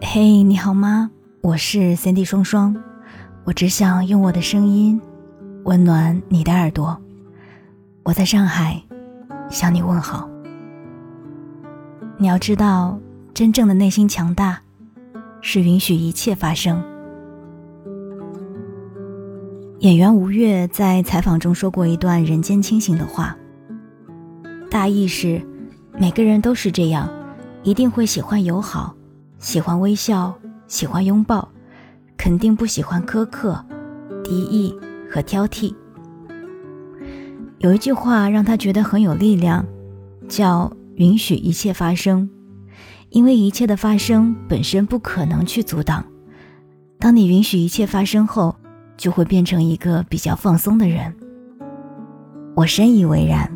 嘿，你好吗？我是 Cindy 双双，我只想用我的声音温暖你的耳朵。我在上海向你问好。你要知道，真正的内心强大，是允许一切发生。演员吴越在采访中说过一段人间清醒的话，大意是：每个人都是这样，一定会喜欢友好，喜欢微笑，喜欢拥抱，肯定不喜欢苛刻、敌意和挑剔。有一句话让他觉得很有力量，叫“允许一切发生”，因为一切的发生本身不可能去阻挡。当你允许一切发生后，就会变成一个比较放松的人。我深以为然。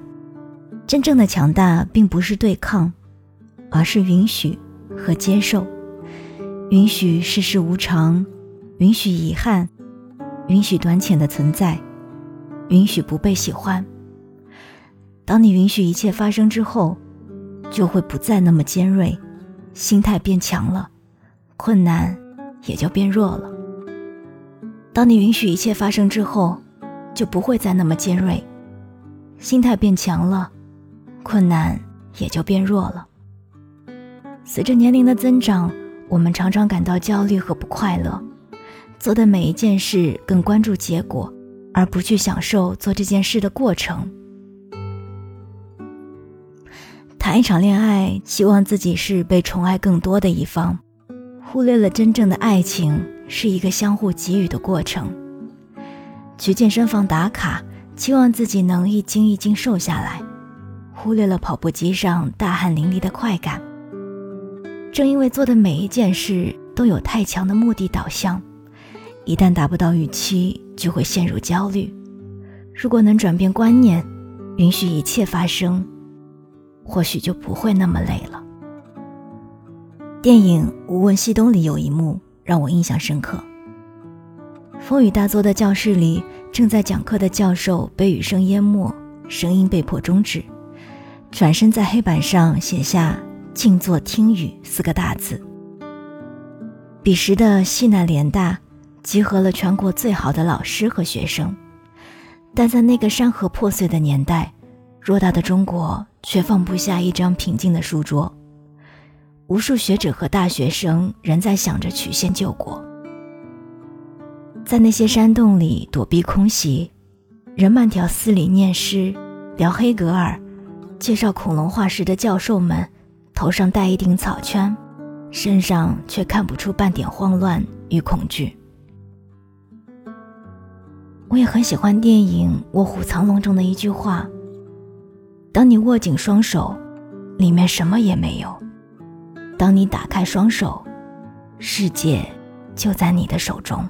真正的强大并不是对抗，而是允许和接受。允许世事无常，允许遗憾，允许短浅的存在，允许不被喜欢。当你允许一切发生之后，就会不再那么尖锐，心态变强了，困难也就变弱了。当你允许一切发生之后，就不会再那么尖锐，心态变强了，困难也就变弱了。随着年龄的增长，我们常常感到焦虑和不快乐，做的每一件事更关注结果，而不去享受做这件事的过程。谈一场恋爱，希望自己是被宠爱更多的一方，忽略了真正的爱情是一个相互给予的过程。去健身房打卡，期望自己能一斤一斤瘦下来，忽略了跑步机上大汗淋漓的快感。正因为做的每一件事都有太强的目的导向，一旦达不到预期，就会陷入焦虑。如果能转变观念，允许一切发生。或许就不会那么累了。电影《无问西东》里有一幕让我印象深刻。风雨大作的教室里，正在讲课的教授被雨声淹没，声音被迫终止，转身在黑板上写下“静坐听雨”四个大字。彼时的西南联大集合了全国最好的老师和学生，但在那个山河破碎的年代，偌大的中国。却放不下一张平静的书桌。无数学者和大学生仍在想着曲线救国。在那些山洞里躲避空袭，人慢条斯理念诗，聊黑格尔，介绍恐龙化石的教授们，头上戴一顶草圈，身上却看不出半点慌乱与恐惧。我也很喜欢电影《卧虎藏龙》中的一句话。当你握紧双手，里面什么也没有；当你打开双手，世界就在你的手中。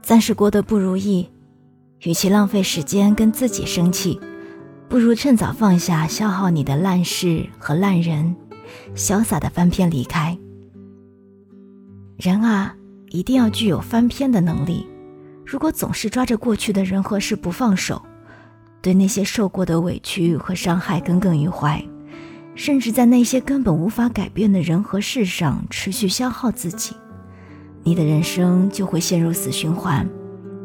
暂时过得不如意，与其浪费时间跟自己生气，不如趁早放下消耗你的烂事和烂人，潇洒的翻篇离开。人啊，一定要具有翻篇的能力。如果总是抓着过去的人和事不放手，对那些受过的委屈和伤害耿耿于怀，甚至在那些根本无法改变的人和事上持续消耗自己，你的人生就会陷入死循环，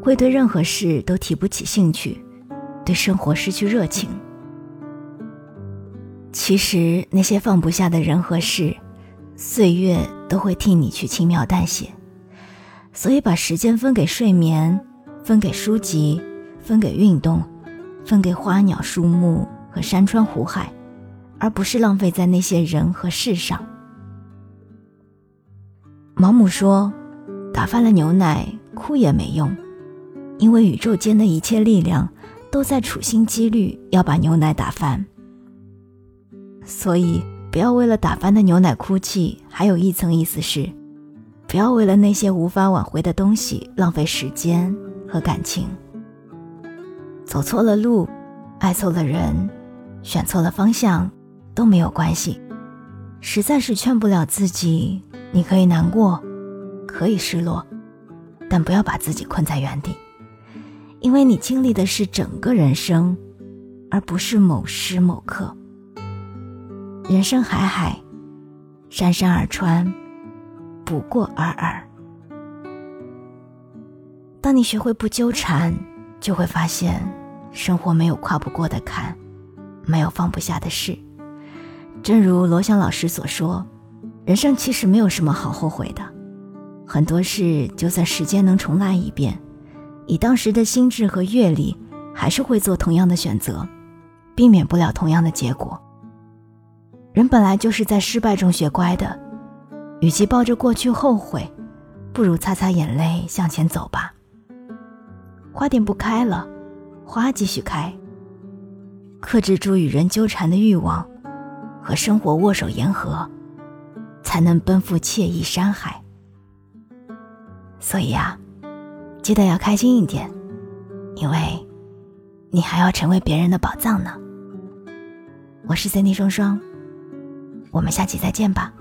会对任何事都提不起兴趣，对生活失去热情。其实那些放不下的人和事，岁月都会替你去轻描淡写，所以把时间分给睡眠，分给书籍，分给运动。分给花鸟树木和山川湖海，而不是浪费在那些人和事上。毛姆说：“打翻了牛奶，哭也没用，因为宇宙间的一切力量都在处心积虑要把牛奶打翻。所以，不要为了打翻的牛奶哭泣。还有一层意思是，不要为了那些无法挽回的东西浪费时间和感情。”走错了路，爱错了人，选错了方向，都没有关系。实在是劝不了自己，你可以难过，可以失落，但不要把自己困在原地，因为你经历的是整个人生，而不是某时某刻。人生海海，山山而川，不过尔尔。当你学会不纠缠，就会发现，生活没有跨不过的坎，没有放不下的事。正如罗翔老师所说，人生其实没有什么好后悔的，很多事就算时间能重来一遍，以当时的心智和阅历，还是会做同样的选择，避免不了同样的结果。人本来就是在失败中学乖的，与其抱着过去后悔，不如擦擦眼泪向前走吧。花店不开了，花继续开。克制住与人纠缠的欲望，和生活握手言和，才能奔赴惬意山海。所以啊，记得要开心一点，因为，你还要成为别人的宝藏呢。我是 Cindy 双双，我们下期再见吧。